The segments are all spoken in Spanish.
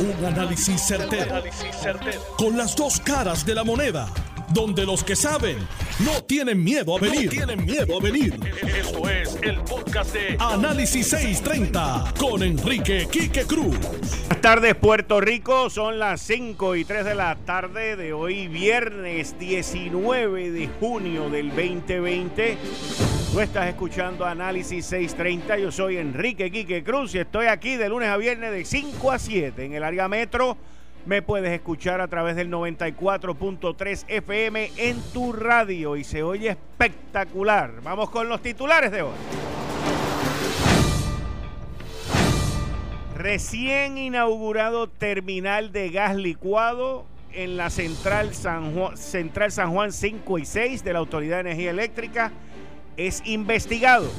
Un análisis certero, Con las dos caras de la moneda. Donde los que saben no tienen miedo a venir. tienen miedo a venir. Esto es el podcast de Análisis 630 con Enrique Quique Cruz. Buenas tardes, Puerto Rico. Son las 5 y 3 de la tarde de hoy, viernes 19 de junio del 2020. Estás escuchando Análisis 630. Yo soy Enrique Quique Cruz y estoy aquí de lunes a viernes de 5 a 7 en el área metro. Me puedes escuchar a través del 94.3 FM en tu radio y se oye espectacular. Vamos con los titulares de hoy. Recién inaugurado terminal de gas licuado en la Central San Juan, Central San Juan 5 y 6 de la Autoridad de Energía Eléctrica es investigado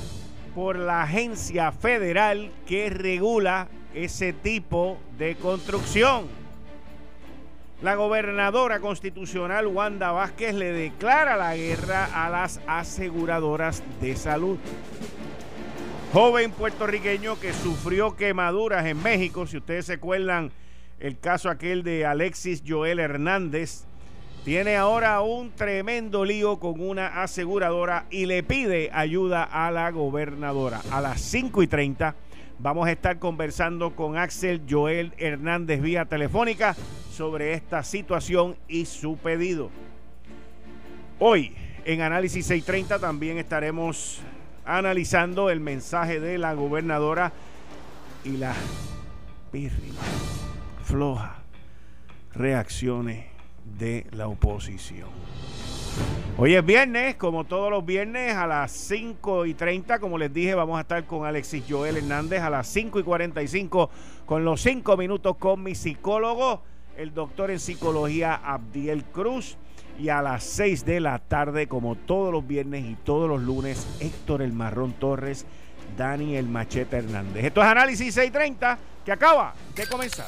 por la agencia federal que regula ese tipo de construcción. La gobernadora constitucional Wanda Vázquez le declara la guerra a las aseguradoras de salud. Joven puertorriqueño que sufrió quemaduras en México, si ustedes se acuerdan el caso aquel de Alexis Joel Hernández, tiene ahora un tremendo lío con una aseguradora y le pide ayuda a la gobernadora. A las 5 y 30 vamos a estar conversando con Axel Joel Hernández vía telefónica sobre esta situación y su pedido. Hoy en Análisis 630 también estaremos analizando el mensaje de la gobernadora y las floja reacciones de la oposición. Hoy es viernes, como todos los viernes, a las 5 y 30, como les dije, vamos a estar con Alexis Joel Hernández a las 5 y 45 con los 5 minutos con mi psicólogo, el doctor en psicología Abdiel Cruz. Y a las 6 de la tarde, como todos los viernes y todos los lunes, Héctor El Marrón Torres, Dani El Machete Hernández. Esto es Análisis 630 que acaba de comenzar.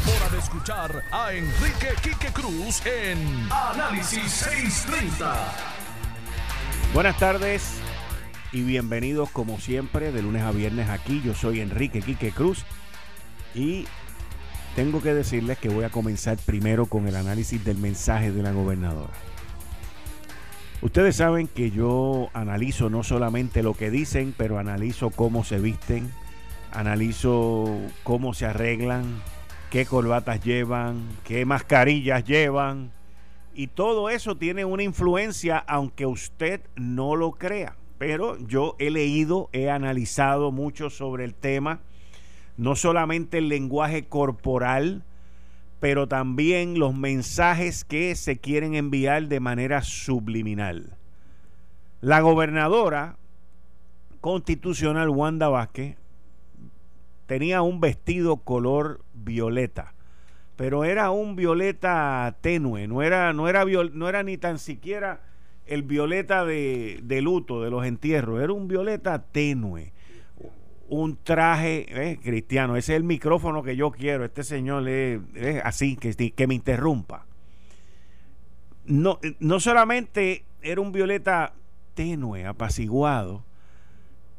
hora de escuchar a Enrique Quique Cruz en Análisis 630. Buenas tardes y bienvenidos como siempre de lunes a viernes aquí. Yo soy Enrique Quique Cruz y tengo que decirles que voy a comenzar primero con el análisis del mensaje de la gobernadora. Ustedes saben que yo analizo no solamente lo que dicen, pero analizo cómo se visten, analizo cómo se arreglan, qué corbatas llevan, qué mascarillas llevan. Y todo eso tiene una influencia, aunque usted no lo crea. Pero yo he leído, he analizado mucho sobre el tema no solamente el lenguaje corporal, pero también los mensajes que se quieren enviar de manera subliminal. La gobernadora constitucional Wanda Vázquez tenía un vestido color violeta, pero era un violeta tenue, no era, no era, no era ni tan siquiera el violeta de, luto, de los entierros, era un violeta tenue un traje eh, cristiano. Ese es el micrófono que yo quiero. Este señor es, así, que, que me interrumpa. No, no solamente era un violeta tenue, apaciguado,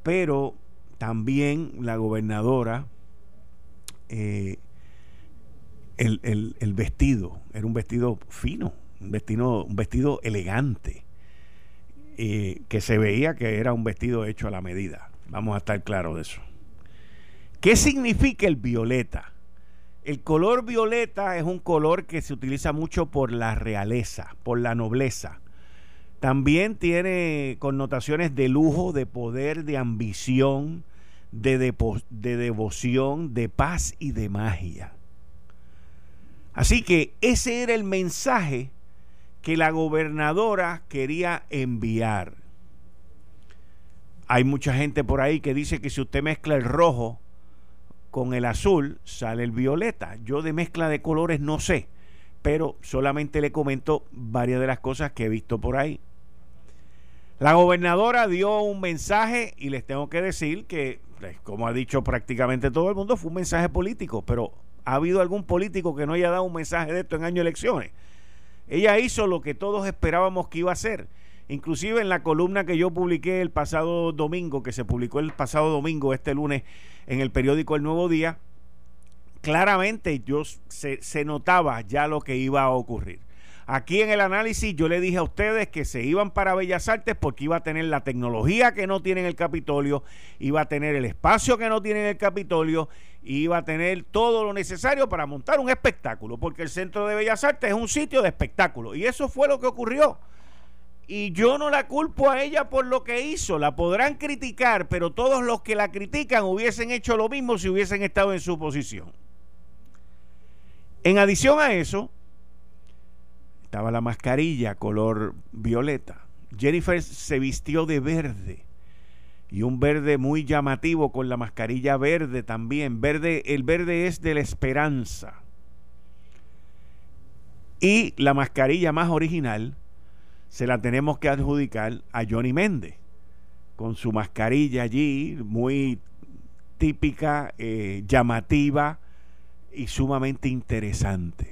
pero también la gobernadora, eh, el, el, vestido, era un vestido fino, un vestido, un vestido elegante, eh, que se veía que era un vestido hecho a la medida. Vamos a estar claros de eso. ¿Qué significa el violeta? El color violeta es un color que se utiliza mucho por la realeza, por la nobleza. También tiene connotaciones de lujo, de poder, de ambición, de, de devoción, de paz y de magia. Así que ese era el mensaje que la gobernadora quería enviar. Hay mucha gente por ahí que dice que si usted mezcla el rojo con el azul sale el violeta. Yo de mezcla de colores no sé, pero solamente le comento varias de las cosas que he visto por ahí. La gobernadora dio un mensaje y les tengo que decir que, pues, como ha dicho prácticamente todo el mundo, fue un mensaje político, pero ¿ha habido algún político que no haya dado un mensaje de esto en año de elecciones? Ella hizo lo que todos esperábamos que iba a hacer. Inclusive en la columna que yo publiqué el pasado domingo, que se publicó el pasado domingo, este lunes, en el periódico El Nuevo Día, claramente yo se, se notaba ya lo que iba a ocurrir. Aquí en el análisis yo le dije a ustedes que se iban para Bellas Artes porque iba a tener la tecnología que no tiene en el Capitolio, iba a tener el espacio que no tiene en el Capitolio, iba a tener todo lo necesario para montar un espectáculo, porque el Centro de Bellas Artes es un sitio de espectáculo. Y eso fue lo que ocurrió. Y yo no la culpo a ella por lo que hizo, la podrán criticar, pero todos los que la critican hubiesen hecho lo mismo si hubiesen estado en su posición. En adición a eso, estaba la mascarilla color violeta. Jennifer se vistió de verde y un verde muy llamativo con la mascarilla verde también. Verde, el verde es de la esperanza. Y la mascarilla más original se la tenemos que adjudicar a Johnny Méndez, con su mascarilla allí, muy típica, eh, llamativa y sumamente interesante.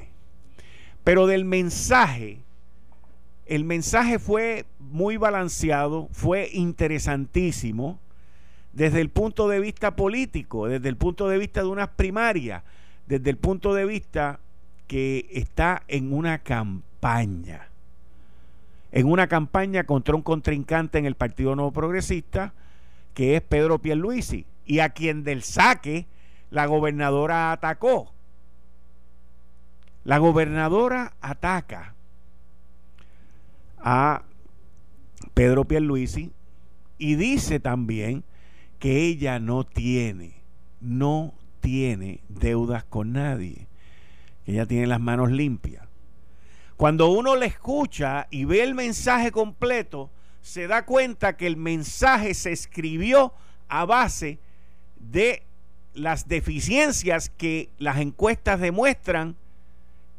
Pero del mensaje, el mensaje fue muy balanceado, fue interesantísimo desde el punto de vista político, desde el punto de vista de unas primarias, desde el punto de vista que está en una campaña, en una campaña contra un contrincante en el Partido Nuevo Progresista, que es Pedro Pierluisi, y a quien del saque la gobernadora atacó. La gobernadora ataca a Pedro Pierluisi y dice también que ella no tiene, no tiene deudas con nadie, que ella tiene las manos limpias. Cuando uno le escucha y ve el mensaje completo, se da cuenta que el mensaje se escribió a base de las deficiencias que las encuestas demuestran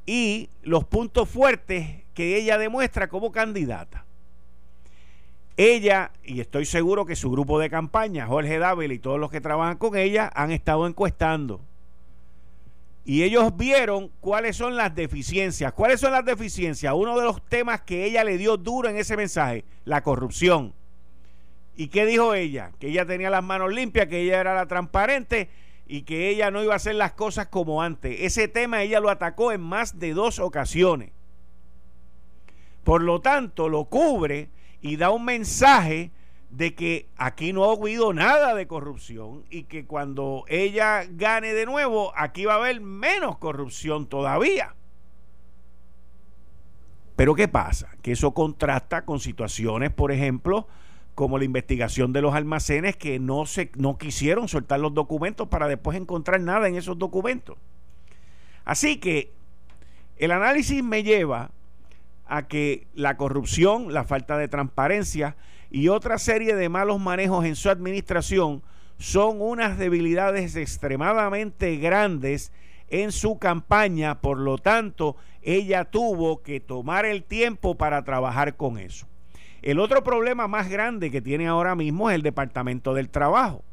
y los puntos fuertes que ella demuestra como candidata. Ella, y estoy seguro que su grupo de campaña, Jorge Dávila y todos los que trabajan con ella, han estado encuestando. Y ellos vieron cuáles son las deficiencias. ¿Cuáles son las deficiencias? Uno de los temas que ella le dio duro en ese mensaje, la corrupción. ¿Y qué dijo ella? Que ella tenía las manos limpias, que ella era la transparente y que ella no iba a hacer las cosas como antes. Ese tema ella lo atacó en más de dos ocasiones. Por lo tanto, lo cubre y da un mensaje de que aquí no ha habido nada de corrupción y que cuando ella gane de nuevo, aquí va a haber menos corrupción todavía. Pero ¿qué pasa? Que eso contrasta con situaciones, por ejemplo, como la investigación de los almacenes que no, se, no quisieron soltar los documentos para después encontrar nada en esos documentos. Así que el análisis me lleva a que la corrupción, la falta de transparencia y otra serie de malos manejos en su administración son unas debilidades extremadamente grandes en su campaña, por lo tanto, ella tuvo que tomar el tiempo para trabajar con eso. El otro problema más grande que tiene ahora mismo es el Departamento del Trabajo.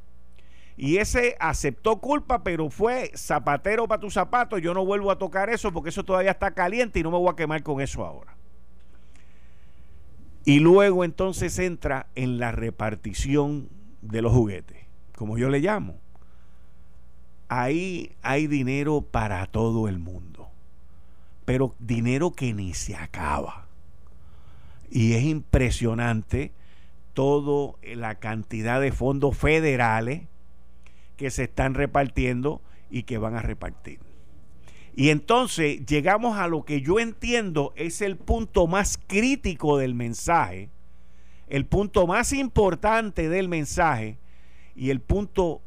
Y ese aceptó culpa, pero fue zapatero para tu zapato. Yo no vuelvo a tocar eso porque eso todavía está caliente y no me voy a quemar con eso ahora. Y luego entonces entra en la repartición de los juguetes, como yo le llamo. Ahí hay dinero para todo el mundo, pero dinero que ni se acaba. Y es impresionante toda la cantidad de fondos federales que se están repartiendo y que van a repartir. Y entonces llegamos a lo que yo entiendo es el punto más crítico del mensaje, el punto más importante del mensaje y el punto,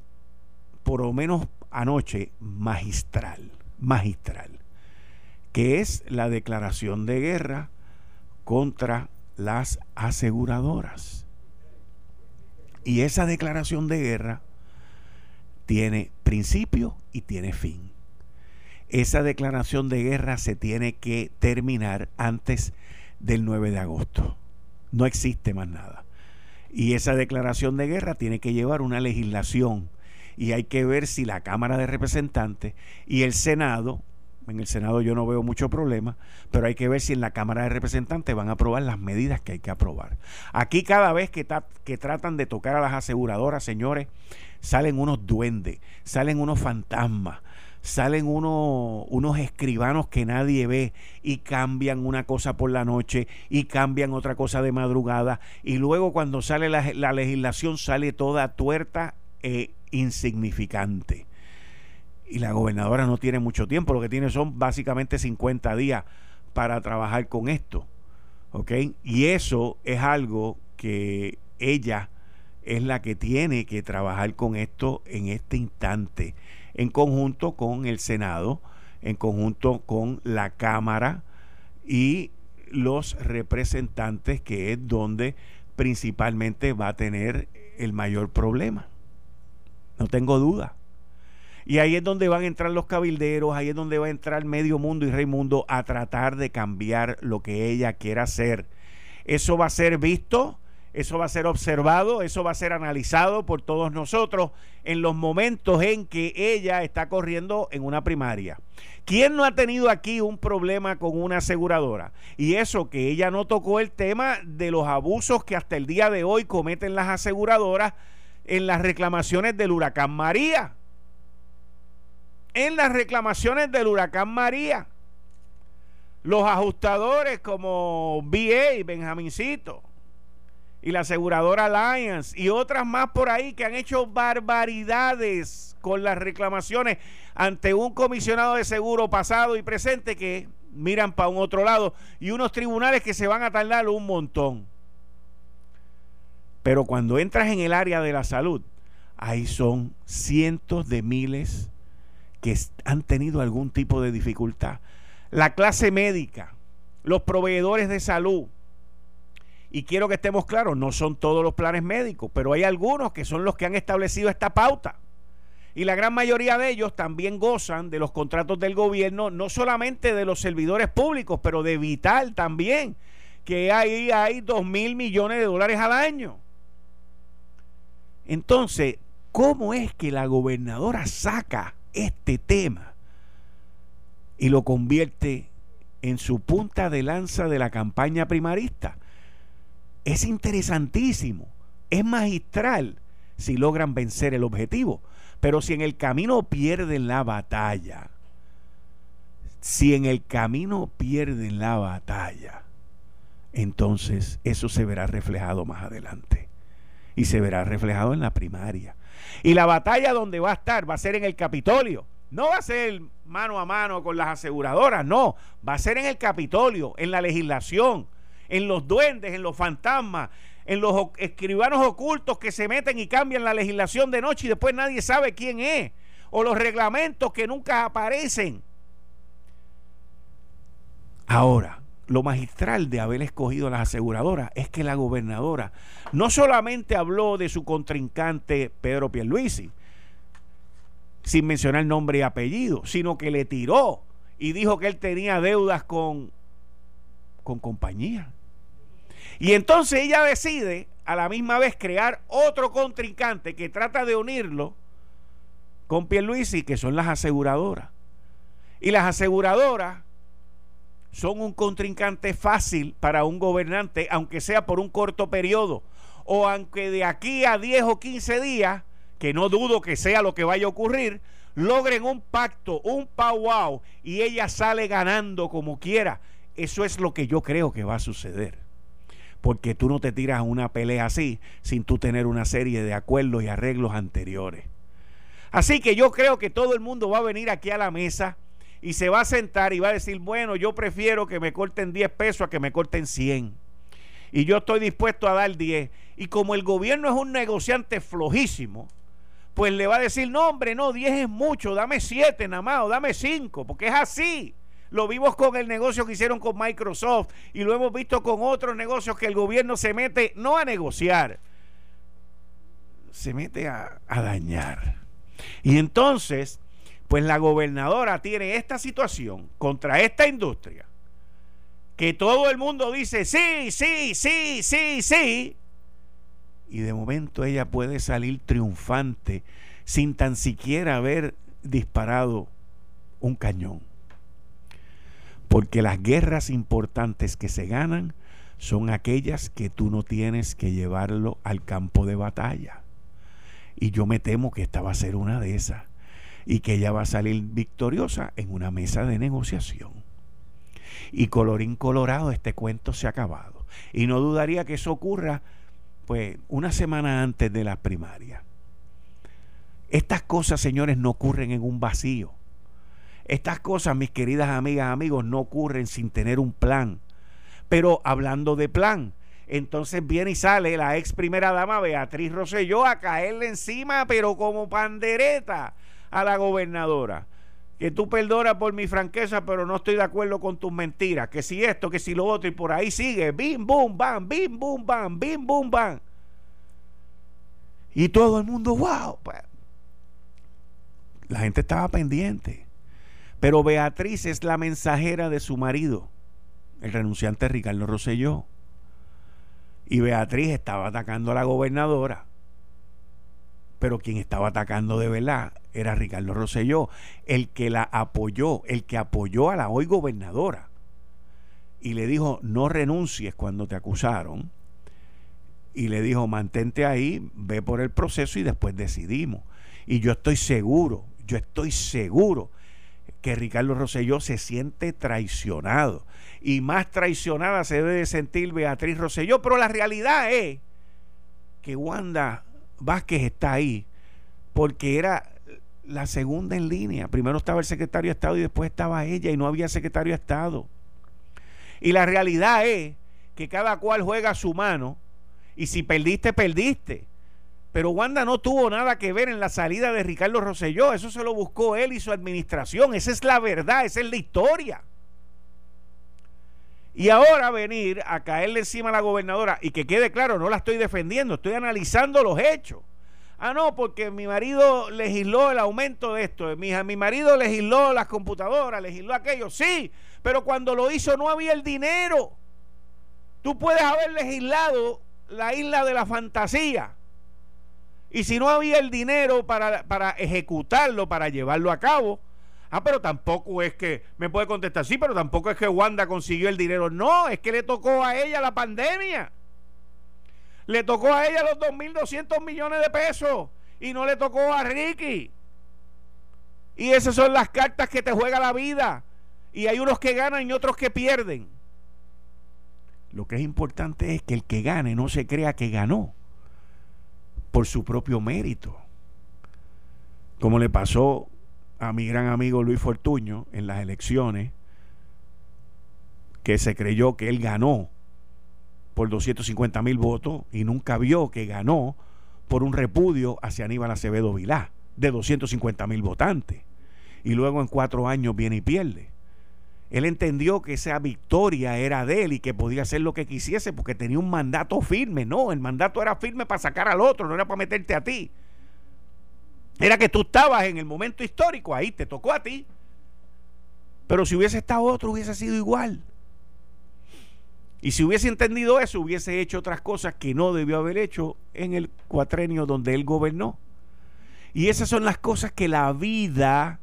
por lo menos anoche, magistral, magistral, que es la declaración de guerra contra las aseguradoras. Y esa declaración de guerra tiene principio y tiene fin. Esa declaración de guerra se tiene que terminar antes del 9 de agosto. No existe más nada. Y esa declaración de guerra tiene que llevar una legislación y hay que ver si la Cámara de Representantes y el Senado, en el Senado yo no veo mucho problema, pero hay que ver si en la Cámara de Representantes van a aprobar las medidas que hay que aprobar. Aquí cada vez que, tratan de tocar a las aseguradoras, señores, salen unos duendes, salen unos fantasmas, salen unos, escribanos que nadie ve y cambian una cosa por la noche y cambian otra cosa de madrugada y luego cuando sale la legislación sale toda tuerta e insignificante. Y la gobernadora no tiene mucho tiempo, lo que tiene son básicamente 50 días para trabajar con esto. ¿Ok? Y eso es algo que ella es la que tiene que trabajar con esto en este instante en conjunto con el Senado, en conjunto con la Cámara y los representantes, que es donde principalmente va a tener el mayor problema. No tengo duda. Y ahí es donde van a entrar los cabilderos, ahí es donde va a entrar medio mundo y rey mundo a tratar de cambiar lo que ella quiera hacer. Eso va a ser visto eso va a ser observado, eso va a ser analizado por todos nosotros en los momentos en que ella está corriendo en una primaria. ¿Quién no ha tenido aquí un problema con una aseguradora? Y eso que ella no tocó el tema de los abusos que hasta el día de hoy cometen las aseguradoras en las reclamaciones del huracán María. En las reclamaciones del huracán María. Los ajustadores como BA, Benjamincito, y la aseguradora Alliance y otras más por ahí que han hecho barbaridades con las reclamaciones ante un comisionado de seguro pasado y presente que miran para un otro lado y unos tribunales que se van a tardar un montón. Pero cuando entras en el área de la salud, ahí son cientos de miles que han tenido algún tipo de dificultad. La clase médica, los proveedores de salud, y quiero que estemos claros, no son todos los planes médicos, pero hay algunos que son los que han establecido esta pauta. Y la gran mayoría de ellos también gozan de los contratos del gobierno, no solamente de los servidores públicos, pero de Vital también, que ahí hay dos mil millones de dólares al año. Entonces, ¿cómo es que la gobernadora saca este tema y lo convierte en su punta de lanza de la campaña primarista? es interesantísimo, es magistral si logran vencer el objetivo. Pero si en el camino pierden la batalla, si en el camino pierden la batalla, entonces eso se verá reflejado más adelante. Y se verá reflejado en la primaria. Y la batalla donde va a estar va a ser en el Capitolio. No va a ser mano a mano con las aseguradoras, no. Va a ser en el Capitolio, en la legislación en los duendes, en los fantasmas, en los escribanos ocultos que se meten y cambian la legislación de noche y después nadie sabe quién es, o los reglamentos que nunca aparecen. Ahora, lo magistral de haber escogido a las aseguradoras es que la gobernadora no solamente habló de su contrincante Pedro Pierluisi, sin mencionar nombre y apellido, sino que le tiró y dijo que él tenía deudas con, con compañía. Y entonces ella decide a la misma vez crear otro contrincante que trata de unirlo con Pierluisi, que son las aseguradoras. Y las aseguradoras son un contrincante fácil para un gobernante, aunque sea por un corto periodo, o aunque de aquí a 10 o 15 días, que no dudo que sea lo que vaya a ocurrir, logren un pacto, un powwow, y ella sale ganando como quiera. Eso es lo que yo creo que va a suceder porque tú no te tiras una pelea así sin tú tener una serie de acuerdos y arreglos anteriores. Así que yo creo que todo el mundo va a venir aquí a la mesa y se va a sentar y va a decir, bueno, yo prefiero que me corten 10 pesos a que me corten 100. Y yo estoy dispuesto a dar 10. Y como el gobierno es un negociante flojísimo, pues le va a decir, no, hombre, no, 10 es mucho, dame 7 nada más, o dame 5, porque es así. Lo vimos con el negocio que hicieron con Microsoft y lo hemos visto con otros negocios que el gobierno se mete no a negociar, se mete a, dañar. Y entonces, pues la gobernadora tiene esta situación contra esta industria, que todo el mundo dice sí, sí, sí, sí, sí, y de momento ella puede salir triunfante sin tan siquiera haber disparado un cañón. Porque las guerras importantes que se ganan son aquellas que tú no tienes que llevarlo al campo de batalla. Y yo me temo que esta va a ser una de esas. Y que ella va a salir victoriosa en una mesa de negociación. Y colorín colorado, este cuento se ha acabado. Y no dudaría que eso ocurra, pues, una semana antes de la primaria. Estas cosas, señores, no ocurren en un vacío. Estas cosas, mis queridas amigas, amigos, no ocurren sin tener un plan. Pero hablando de plan, entonces viene y sale la ex primera dama Beatriz Rosselló a caerle encima, pero como pandereta a la gobernadora. Que tú perdonas por mi franqueza, pero no estoy de acuerdo con tus mentiras. Que si esto, que si lo otro, y por ahí sigue. Bim, bum, bam, bim, bum, bam, bim, bum, bam. Y todo el mundo, wow. Pues, la gente estaba pendiente. Pero Beatriz es la mensajera de su marido, el renunciante Ricardo Rosselló. Y Beatriz estaba atacando a la gobernadora. Pero quien estaba atacando de verdad era Ricardo Rosselló, el que la apoyó, el que apoyó a la hoy gobernadora. Y le dijo, no renuncies cuando te acusaron. Y le dijo, mantente ahí, ve por el proceso y después decidimos. Y yo estoy seguro, yo estoy seguro que Ricardo Rosselló se siente traicionado. Y más traicionada se debe sentir Beatriz Rosselló. Pero la realidad es que Wanda Vázquez está ahí porque era la segunda en línea. Primero estaba el secretario de Estado y después estaba ella y no había secretario de Estado. Y la realidad es que cada cual juega a su mano y si perdiste, perdiste. Pero Wanda no tuvo nada que ver en la salida de Ricardo Rosselló. Eso se lo buscó él y su administración. Esa es la verdad, esa es la historia. Y ahora venir a caerle encima a la gobernadora y que quede claro, no la estoy defendiendo, estoy analizando los hechos. Ah, no, porque mi marido legisló el aumento de esto. Mi, mi marido legisló las computadoras, legisló aquello. Sí, pero cuando lo hizo no había el dinero. Tú puedes haber legislado la isla de la fantasía y si no había el dinero para, para ejecutarlo, para llevarlo a cabo, ah, pero tampoco es que, me puede contestar, sí, pero tampoco es que Wanda consiguió el dinero. No, es que le tocó a ella la pandemia. Le tocó a ella los 2.200 millones de pesos y no le tocó a Ricky. Y esas son las cartas que te juega la vida. Y hay unos que ganan y otros que pierden. Lo que es importante es que el que gane no se crea que ganó por su propio mérito. Como le pasó a mi gran amigo Luis Fortuño en las elecciones, que se creyó que él ganó por 250 mil votos y nunca vio que ganó por un repudio hacia Aníbal Acevedo Vilá de 250 mil votantes. Y luego en cuatro años viene y pierde. Él entendió que esa victoria era de él y que podía hacer lo que quisiese porque tenía un mandato firme. No, el mandato era firme para sacar al otro, no era para meterte a ti. Era que tú estabas en el momento histórico, ahí te tocó a ti. Pero si hubiese estado otro, hubiese sido igual. Y si hubiese entendido eso, hubiese hecho otras cosas que no debió haber hecho en el cuatrenio donde él gobernó. Y esas son las cosas que la vida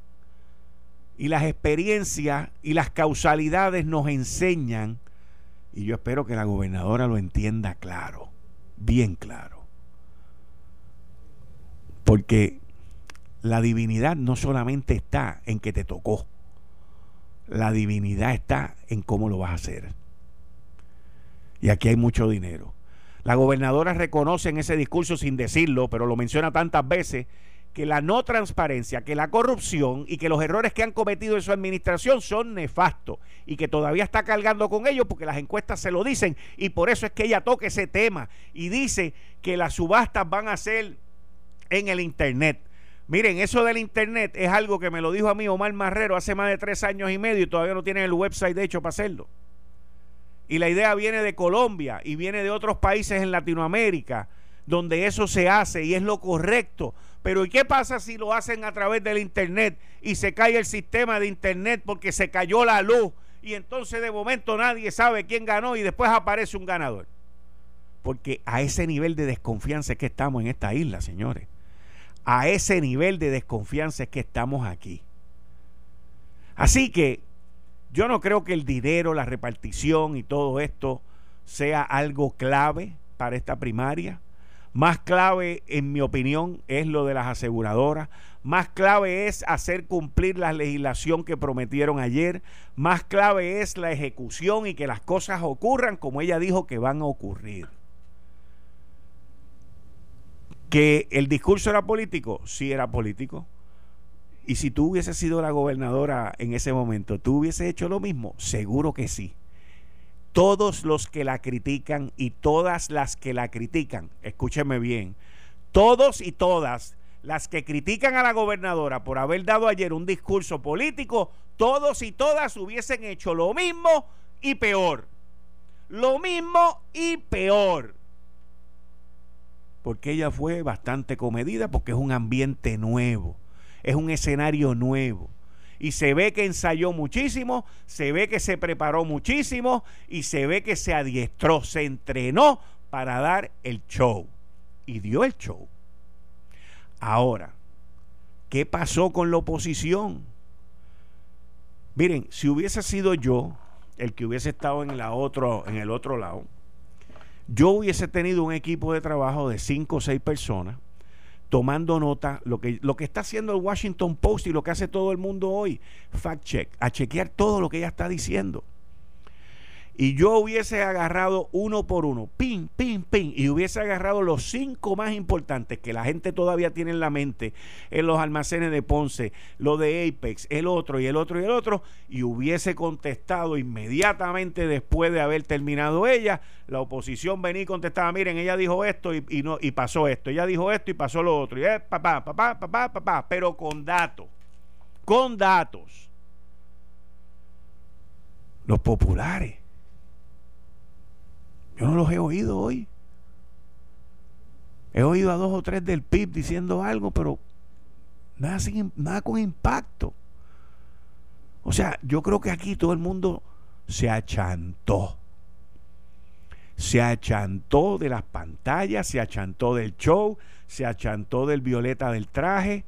y las experiencias y las causalidades nos enseñan, y yo espero que la gobernadora lo entienda claro, bien claro. Porque la divinidad no solamente está en que te tocó, la divinidad está en cómo lo vas a hacer. Y aquí hay mucho dinero. La gobernadora reconoce en ese discurso sin decirlo, pero lo menciona tantas veces, que la no transparencia, que la corrupción y que los errores que han cometido en su administración son nefastos y que todavía está cargando con ellos porque las encuestas se lo dicen y por eso es que ella toca ese tema y dice que las subastas van a ser en el Internet. Miren, eso del Internet es algo que me lo dijo a mí Omar Marrero hace más de tres años y medio y todavía no tienen el website de hecho para hacerlo. Y la idea viene de Colombia y viene de otros países en Latinoamérica donde eso se hace y es lo correcto. Pero ¿y qué pasa si lo hacen a través del Internet y se cae el sistema de Internet porque se cayó la luz y entonces de momento nadie sabe quién ganó y después aparece un ganador? Porque a ese nivel de desconfianza es que estamos en esta isla, señores. A ese nivel de desconfianza es que estamos aquí. Así que yo no creo que el dinero, la repartición y todo esto sea algo clave para esta primaria. Más clave, en mi opinión, es lo de las aseguradoras. Más clave es hacer cumplir la legislación que prometieron ayer. Más clave es la ejecución y que las cosas ocurran como ella dijo que van a ocurrir. Que el discurso era político, sí era político. Y si tú hubieses sido la gobernadora en ese momento, ¿tú hubieses hecho lo mismo? Seguro que sí todos los que la critican y todas las que la critican, escúcheme bien, todos y todas las que critican a la gobernadora por haber dado ayer un discurso político, todos y todas hubiesen hecho lo mismo y peor. Lo mismo y peor. Porque ella fue bastante comedida porque es un ambiente nuevo, es un escenario nuevo y se ve que ensayó muchísimo, se ve que se preparó muchísimo y se ve que se adiestró, se entrenó para dar el show. Y dio el show. Ahora, ¿qué pasó con la oposición? Miren, si hubiese sido yo el que hubiese estado en, la otro, en el otro lado, yo hubiese tenido un equipo de trabajo de cinco o seis personas tomando nota, lo que, lo que está haciendo el Washington Post y lo que hace todo el mundo hoy, fact check, a chequear todo lo que ella está diciendo y yo hubiese agarrado uno por uno, pin, pin, pin, y hubiese agarrado los cinco más importantes que la gente todavía tiene en la mente en los almacenes de Ponce, lo de Apex, el otro y el otro y el otro, y hubiese contestado inmediatamente después de haber terminado ella, la oposición venía y contestaba, miren, ella dijo esto y, no, y pasó esto, ella dijo esto y pasó lo otro, y es papá, papá, papá, papá, pero con datos, con datos. Los populares yo no los he oído hoy. He oído a dos o tres del PIB diciendo algo, pero nada, nada con impacto. O sea, yo creo que aquí todo el mundo se achantó. Se achantó de las pantallas, se achantó del show, se achantó del violeta del traje,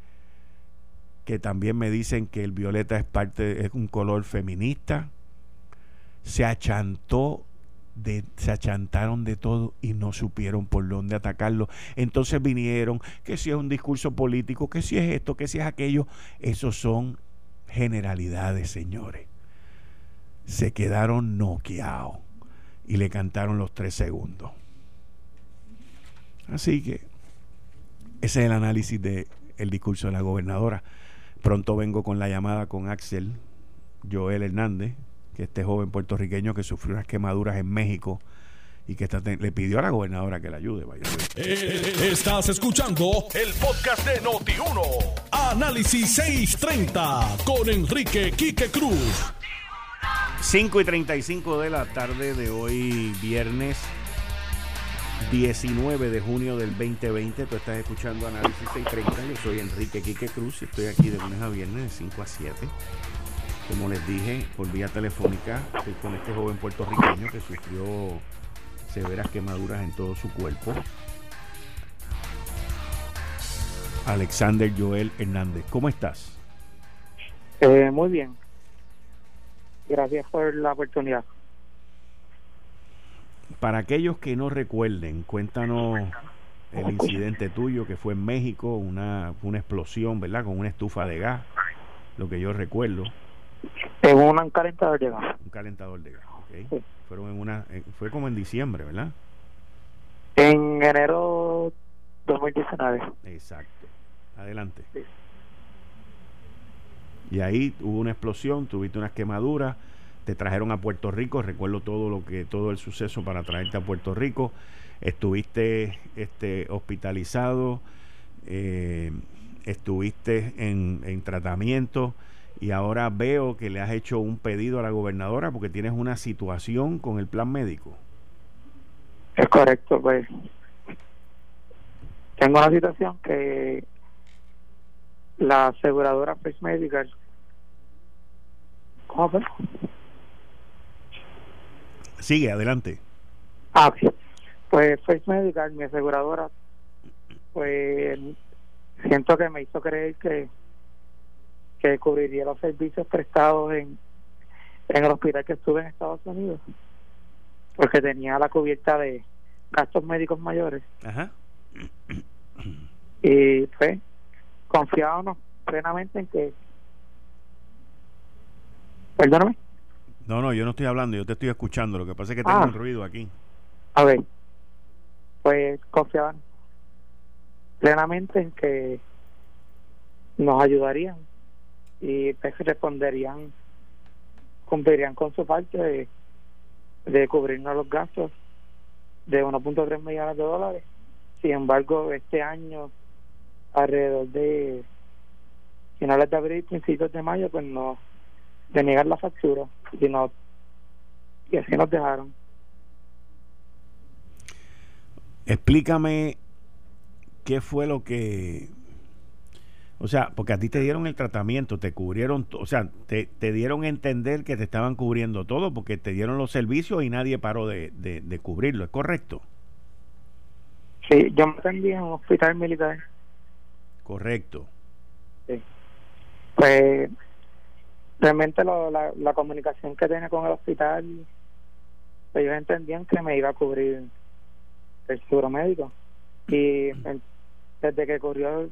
que también me dicen que el violeta es parte, es un color feminista. Se achantó se achantaron de todo y no supieron por dónde atacarlo. Entonces vinieron, que si es un discurso político, que si es esto, que si es aquello. Esos son generalidades, señores. Se quedaron noqueados y le cantaron los tres segundos. Así que ese es el análisis del el discurso de la gobernadora. Pronto vengo con la llamada con Axel Joel Hernández, este joven puertorriqueño que sufrió unas quemaduras en México y que le pidió a la gobernadora que le ayude. Eh, estás escuchando el podcast de Noti1. Análisis 630 con Enrique Quique Cruz. 5 y 35 de la tarde de hoy, viernes 19 de junio del 2020. Tú estás escuchando Análisis 630. Yo soy Enrique Quique Cruz y estoy aquí de lunes a viernes de 5 a 7 como les dije, por vía telefónica, estoy con este joven puertorriqueño que sufrió severas quemaduras en todo su cuerpo. Alexander Joel Hernández, ¿cómo estás? Eh, muy bien. Gracias por la oportunidad. Para aquellos que no recuerden, cuéntanos el incidente tuyo que fue en México, una, una explosión, ¿verdad? Con una estufa de gas, lo que yo recuerdo. En un calentador de gas. Un calentador de gas, ok. Fueron en una, fue como en diciembre, ¿verdad? En enero 2019. Exacto. Adelante. Y ahí hubo una explosión, tuviste unas quemaduras, te trajeron a Puerto Rico, recuerdo todo lo que todo el suceso para traerte a Puerto Rico. Estuviste este hospitalizado, eh, estuviste en, en tratamiento y ahora veo que le has hecho un pedido a la gobernadora porque tienes una situación con el plan médico. Es correcto, pues tengo una situación que la aseguradora First Medical ¿cómo fue? Sigue, adelante. Ah, ok. Pues First Medical, mi aseguradora, pues siento que me hizo creer que que cubriría los servicios prestados en, en el hospital que estuve en Estados Unidos, porque tenía la cubierta de gastos médicos mayores. Ajá. Y pues confiábamos plenamente en que... Perdóname. No, no, yo no estoy hablando, yo te estoy escuchando. Lo que pasa es que Ah. tengo un ruido aquí. A ver, pues confiaban plenamente en que nos ayudarían y pues responderían, cumplirían con su parte de, de cubrirnos los gastos de 1.3 millones de dólares. Sin embargo, este año, alrededor de finales de abril, principios de mayo, pues nos denegar la factura y, no, y así nos dejaron. Explícame qué fue lo que... O sea, porque a ti te dieron el tratamiento, te cubrieron, o sea, te, te dieron a entender que te estaban cubriendo todo porque te dieron los servicios y nadie paró de, de, de cubrirlo, ¿es correcto? Sí, yo me atendí en un hospital militar. Correcto. Pues realmente lo- la, la comunicación que tenía con el hospital, ellos entendían que me iba a cubrir el seguro médico. Y en- desde que ocurrió,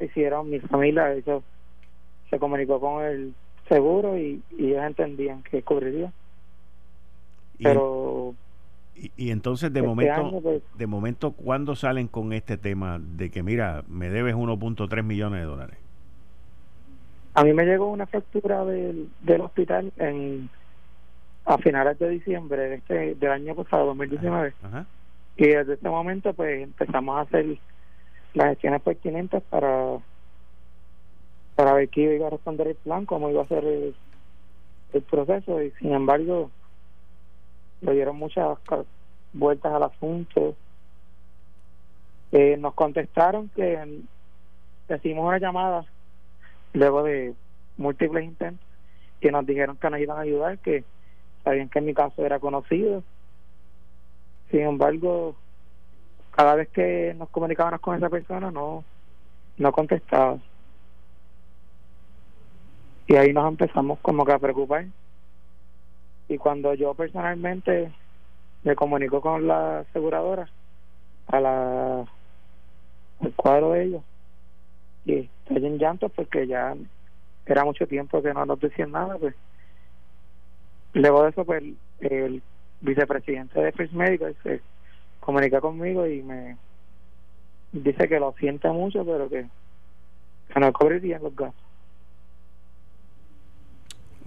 hicieron mi familia, ellos se comunicó con el seguro y, y ellos entendían que cubriría. Pero y, y entonces de este momento, año, pues, de momento, ¿cuándo salen con este tema de que, mira, me debes 1.3 millones de dólares? a mí me llegó una factura del, del hospital en a finales de diciembre de este, del año pasado, 2019. Ajá. Y desde ese momento pues empezamos a hacer las gestiones pertinentes para para ver qué iba a responder el plan, cómo iba a ser el, proceso y sin embargo le dieron muchas vueltas al asunto. Eh, nos contestaron que recibimos una llamada luego de múltiples intentos que nos dijeron que nos iban a ayudar, que sabían que mi caso era conocido. Sin embargo, cada vez que nos comunicábamos con esa persona no no contestaba. Y ahí nos empezamos como que a preocupar. Y cuando yo personalmente me comunico con la aseguradora a la al cuadro de ellos y estoy en llanto porque ya era mucho tiempo que no nos decían nada pues luego de eso pues el, vicepresidente de First Medical se comunica conmigo y me dice que lo siente mucho pero que, que no cubrirían los gastos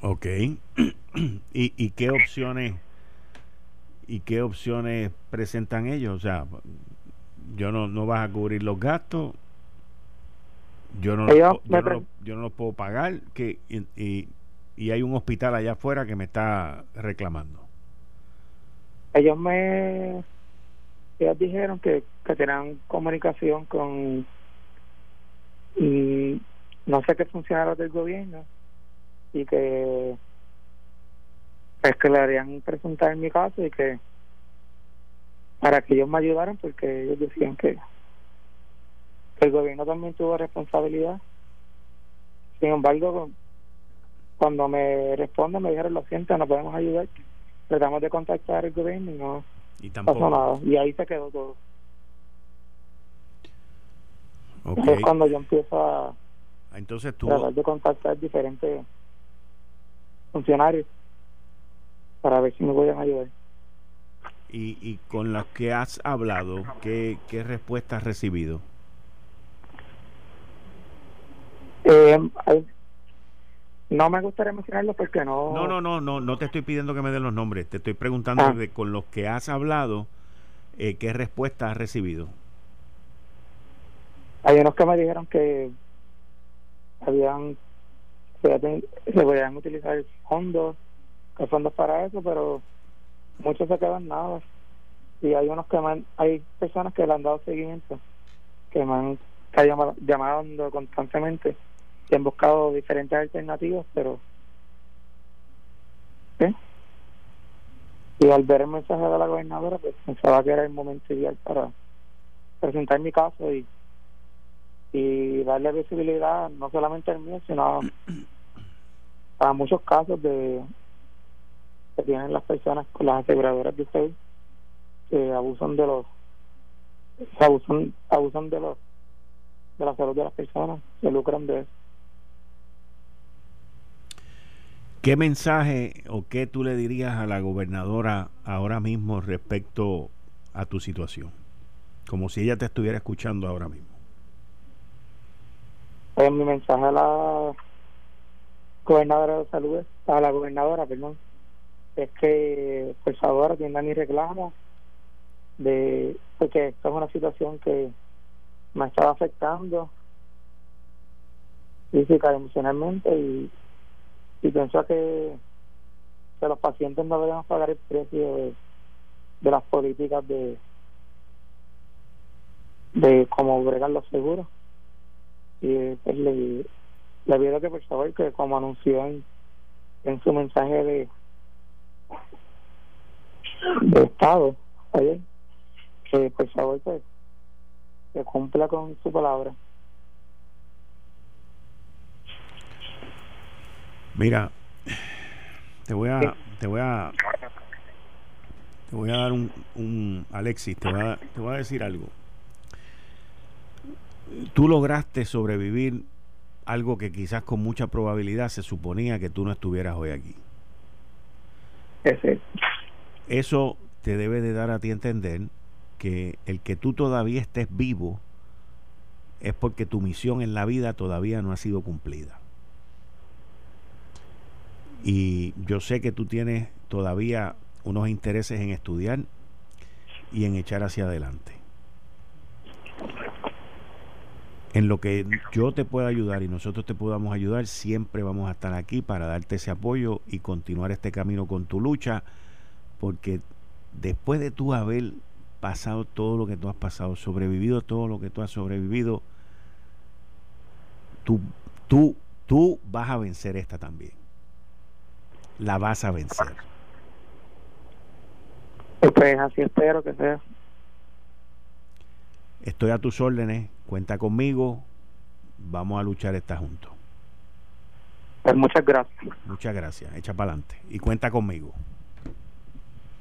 Ok. ¿Y, ¿Y qué opciones y qué opciones presentan ellos? O sea, yo no, no vas a cubrir los gastos. Yo no, Ellos yo no, los- yo no los puedo pagar. Que, y, y, y hay un hospital allá afuera que me está reclamando. ellos me ellos dijeron que, que tenían comunicación con mm, no sé qué funcionarios del gobierno y que pues que le harían presentar mi caso y que para que ellos me ayudaran porque ellos decían que, el gobierno también tuvo responsabilidad. Sin embargo cuando me responden me dijeron lo siento no podemos ayudar tratamos de contactar al gobierno y no Y pasó tampoco. nada y ahí se quedó todo Ok. es cuando yo empiezo a Entonces tú, tratar de contactar diferentes funcionarios para ver si me pueden ayudar y, y con los que has hablado, ¿qué, qué respuesta has recibido? eh, hay- no me gustaría mencionarlo porque no No, no, no, no, no te estoy pidiendo que me den los nombres, te estoy preguntando Ah. de con los que has hablado, eh, ¿qué respuesta has recibido? hay unos que me dijeron que habían se podían utilizar fondos que fondos para eso pero muchos se quedan nada y hay unos que me han- hay personas que le han dado seguimiento que me han estado llamando constantemente y han buscado diferentes alternativas, pero ¿sí? y al ver el mensaje de la gobernadora, pues pensaba que era el momento ideal para presentar mi caso y, y darle visibilidad no solamente al mío, sino a, muchos casos de que tienen las personas con las aseguradoras de salud que abusan de los abusan abusan de los de la salud de las personas se lucran de eso ¿Qué mensaje o qué tú le dirías a la gobernadora ahora mismo respecto a tu situación? Como si ella te estuviera escuchando ahora mismo. Pues mi mensaje a la gobernadora de salud, a la gobernadora, perdón, es que por favor atienda mi reclamo de porque esta es una situación que me estado afectando física y emocionalmente y y pienso que, que los pacientes no deben pagar el precio de, las políticas de de cómo bregan los seguros. Y pues le, le pido que por favor que como anunció en, su mensaje de de estado ayer que por favor pues que cumpla con su palabra Mira, te voy a, te voy a, te voy a dar un, un Alexis, te voy a, te voy a decir algo. Tú lograste sobrevivir algo que quizás con mucha probabilidad se suponía que tú no estuvieras hoy aquí. Eso te debe de dar a ti entender que el que tú todavía estés vivo es porque tu misión en la vida todavía no ha sido cumplida. Y yo sé que tú tienes todavía unos intereses en estudiar y en echar hacia adelante. En lo que yo te pueda ayudar y nosotros te podamos ayudar, siempre vamos a estar aquí para darte ese apoyo y continuar este camino con tu lucha, porque después de tú haber pasado todo lo que tú has pasado, sobrevivido todo lo que tú has sobrevivido, tú, tú, tú vas a vencer esta también la vas a vencer. Pues así espero que sea. Estoy a tus órdenes, cuenta conmigo, vamos a luchar esta juntos. Pues muchas gracias. Muchas gracias, echa para adelante y cuenta conmigo.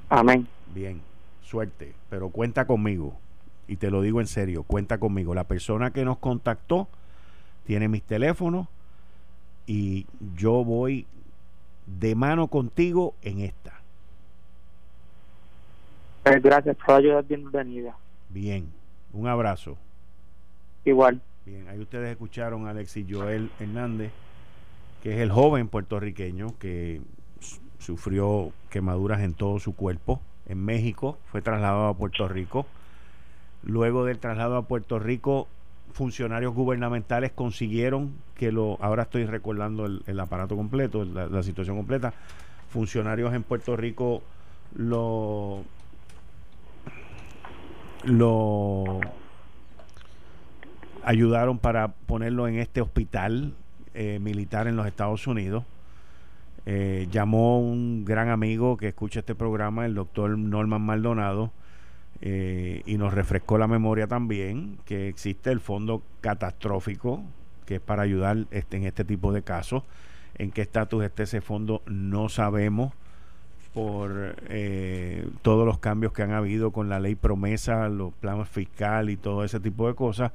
Amén. Bien, suerte, pero cuenta conmigo y te lo digo en serio, cuenta conmigo. La persona que nos contactó tiene mis teléfonos y yo voy de mano contigo en esta. Pues gracias por ayudar, bienvenida. Bien, un abrazo. Igual. Bien, ahí ustedes escucharon a Alexis Joel Hernández, que es el joven puertorriqueño que sufrió quemaduras en todo su cuerpo en México, fue trasladado a Puerto Rico. Luego del traslado a Puerto Rico funcionarios gubernamentales consiguieron que lo, ahora estoy recordando el, aparato completo, la, situación completa, funcionarios en Puerto Rico lo, lo ayudaron para ponerlo en este hospital eh, militar en los Estados Unidos. Eh, llamó un gran amigo que escucha este programa, el doctor Norman Maldonado, eh, y nos refrescó la memoria también que existe el fondo catastrófico que es para ayudar este, en este tipo de casos. En qué estatus está ese fondo no sabemos por eh, todos los cambios que han habido con la ley promesa, los planes fiscal y todo ese tipo de cosas.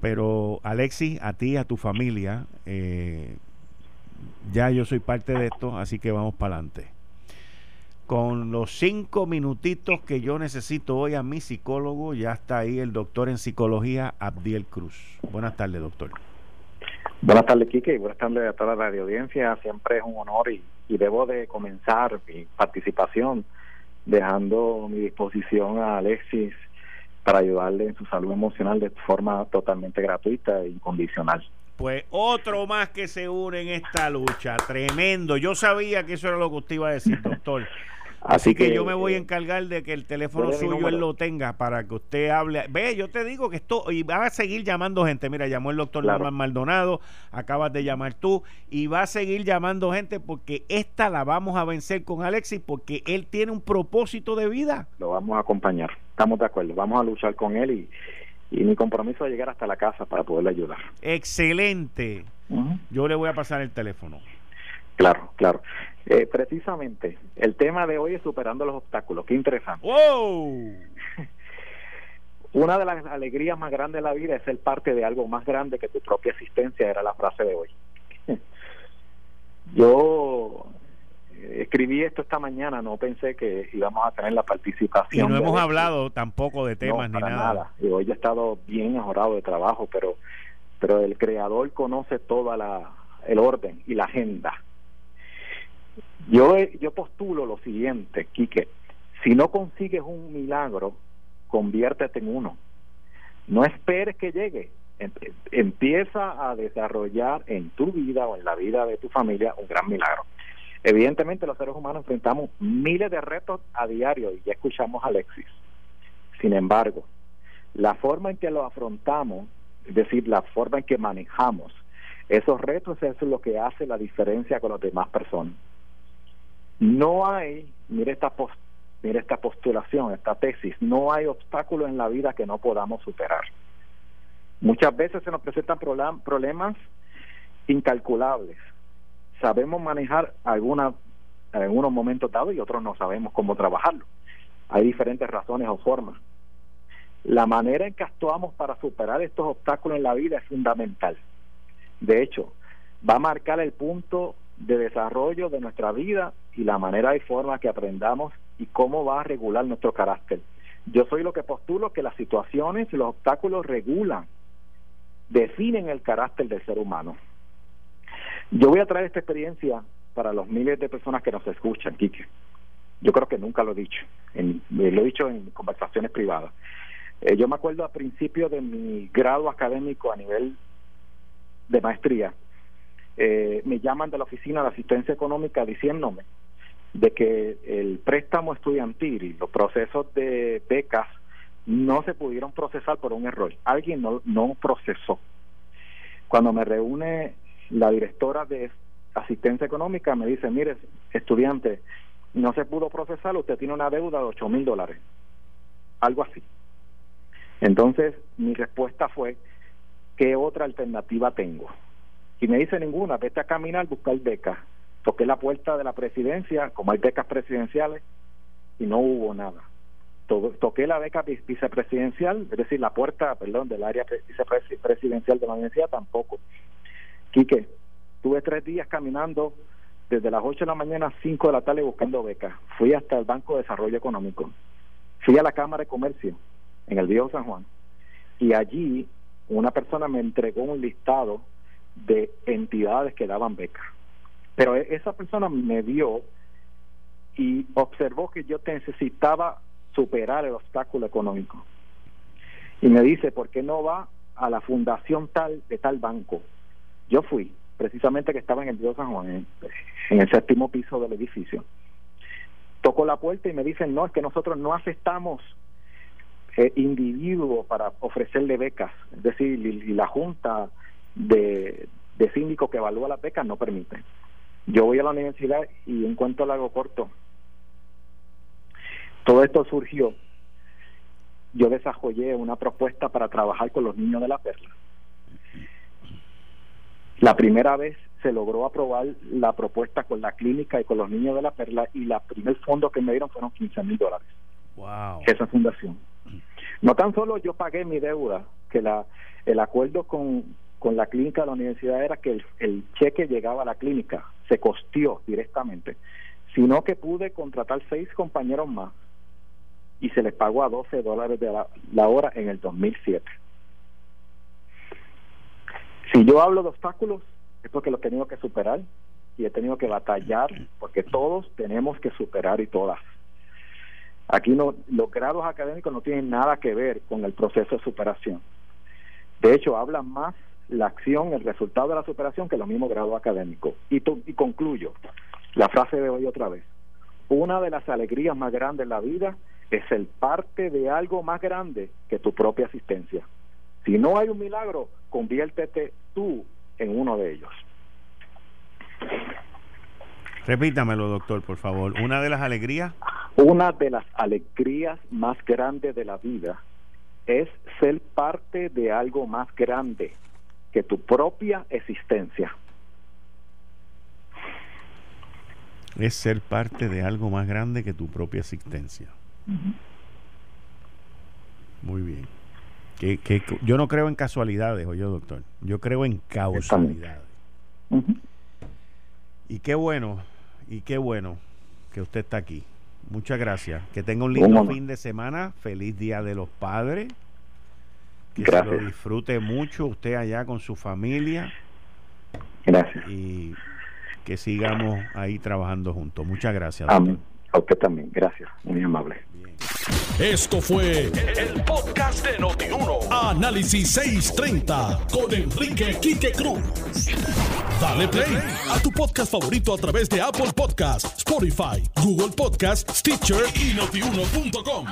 Pero Alexis, a ti, a tu familia, eh, ya yo soy parte de esto, así que vamos para adelante con los cinco minutitos que yo necesito hoy a mi psicólogo. Ya está ahí el doctor en psicología, Abdiel Cruz. Buenas tardes, doctor. Buenas tardes, Quique, y buenas tardes a toda la audiencia. Siempre es un honor y, debo de comenzar mi participación dejando mi disposición a Alexis para ayudarle en su salud emocional de forma totalmente gratuita e incondicional. Pues otro más que se une en esta lucha, tremendo. Yo sabía que eso era lo que usted iba a decir, doctor. Así, que, yo me voy a encargar de que el teléfono suyo él lo tenga para que usted hable. Ve, yo te digo que esto, y va a seguir llamando gente. Mira, llamó el doctor Norman Maldonado, acabas de llamar tú, y va a seguir llamando gente porque esta la vamos a vencer con Alexis porque él tiene un propósito de vida. Lo vamos a acompañar, estamos de acuerdo, vamos a luchar con él y, y mi compromiso es llegar hasta la casa para poderle ayudar. Excelente. Yo le voy a pasar el teléfono. Claro, claro. Eh, precisamente, el tema de hoy es superando los obstáculos. Qué interesante. ¡Wow! Una de las alegrías más grandes de la vida es ser parte de algo más grande que tu propia existencia, era la frase de hoy. Yo eh, escribí esto esta mañana, no pensé que íbamos a tener la participación. Y no hemos hablado tampoco de temas ni nada. nada. Y hoy he estado bien mejorado de trabajo, pero pero el creador conoce toda la el orden y la agenda yo, yo postulo lo siguiente, Quique, si no consigues un milagro, conviértete en uno. No esperes que llegue. Empieza a desarrollar en tu vida o en la vida de tu familia un gran milagro. Evidentemente los seres humanos enfrentamos miles de retos a diario y ya escuchamos a Alexis. Sin embargo, la forma en que lo afrontamos, es decir, la forma en que manejamos esos retos, eso es lo que hace la diferencia con las demás personas. No hay, mire esta, mire esta postulación, esta tesis, no hay obstáculo en la vida que no podamos superar. Muchas veces se nos presentan problemas incalculables. Sabemos manejar alguna, algunos momentos dados y otros no sabemos cómo trabajarlo. Hay diferentes razones o formas. La manera en que actuamos para superar estos obstáculos en la vida es fundamental. De hecho, va a marcar el punto de desarrollo de nuestra vida y la manera y forma que aprendamos y cómo va a regular nuestro carácter. Yo soy lo que postulo que las situaciones y los obstáculos regulan, definen el carácter del ser humano. Yo voy a traer esta experiencia para los miles de personas que nos escuchan, Kike. Yo creo que nunca lo he dicho, en, lo he dicho en conversaciones privadas. Eh, yo me acuerdo a principio de mi grado académico a nivel de maestría, eh, me llaman de la oficina de asistencia económica diciéndome de que el préstamo estudiantil y los procesos de becas no se pudieron procesar por un error. Alguien no, no procesó. Cuando me reúne la directora de asistencia económica, me dice, mire, estudiante, no se pudo procesar, usted tiene una deuda de 8 mil dólares. Algo así. Entonces, mi respuesta fue, ¿qué otra alternativa tengo? Y me dice ninguna, vete a caminar, buscar becas. Toqué la puerta de la presidencia, como hay becas presidenciales, y no hubo nada. Toqué la beca vicepresidencial, es decir, la puerta, perdón, del área vicepresidencial de la universidad, tampoco. Quique, tuve tres días caminando desde las 8 de la mañana a 5 de la tarde buscando becas. Fui hasta el Banco de Desarrollo Económico. Fui a la Cámara de Comercio en el Viejo San Juan. Y allí una persona me entregó un listado de entidades que daban becas. Pero e, esa persona me vio y observó que yo necesitaba superar el obstáculo económico. Y me dice, ¿por qué no va a la fundación tal de tal banco? Yo fui, precisamente que estaba en el Río San Juan, en, el séptimo piso del edificio. Toco la puerta y me dicen, no, es que nosotros no aceptamos eh, individuos para ofrecerle becas. Es decir, y la Junta de, de síndico que evalúa las becas no permite. Yo voy a la universidad y en cuanto a largo corto, todo esto surgió, yo desarrollé una propuesta para trabajar con los niños de la perla. La primera vez se logró aprobar la propuesta con la clínica y con los niños de la perla y la primer fondo que me dieron fueron 15 mil dólares. Wow. Esa fundación. No tan solo yo pagué mi deuda, que la el acuerdo con, con la clínica de la universidad era que el, cheque llegaba a la clínica, se costeó directamente, sino que pude contratar seis compañeros más y se les pagó a 12 dólares de la, hora en el 2007. Si yo hablo de obstáculos, es porque los he tenido que superar y he tenido que batallar, porque todos tenemos que superar y todas. Aquí no, los grados académicos no tienen nada que ver con el proceso de superación. De hecho, hablan más la acción, el resultado de la superación que lo mismo grado académico. Y, y concluyo la frase de hoy otra vez. una de las alegrías más grandes en la vida es el parte de algo más grande que tu propia asistencia. Si no hay un milagro, conviértete tú en uno de ellos. Repítamelo, doctor, por favor. Una de las alegrías. Una de las alegrías más grandes de la vida es ser parte de algo más grande que tu propia existencia. Es ser parte de algo más grande que tu propia existencia. Muy bien. Que, que, yo no creo en casualidades, oye, doctor. Yo creo en causalidades. Y qué bueno, y qué bueno que usted está aquí. Muchas gracias. Que tenga un lindo fin de semana. Feliz Día de los Padres. Que se lo disfrute mucho usted allá con su familia. Gracias. Y que sigamos ahí trabajando juntos. Muchas gracias. A usted también. Gracias. Muy amable. Esto fue el, podcast de Notiuno. Análisis 630 con Enrique Quique Cruz. Dale play a tu podcast favorito a través de Apple Podcasts, Spotify, Google Podcasts, Stitcher y notiuno.com.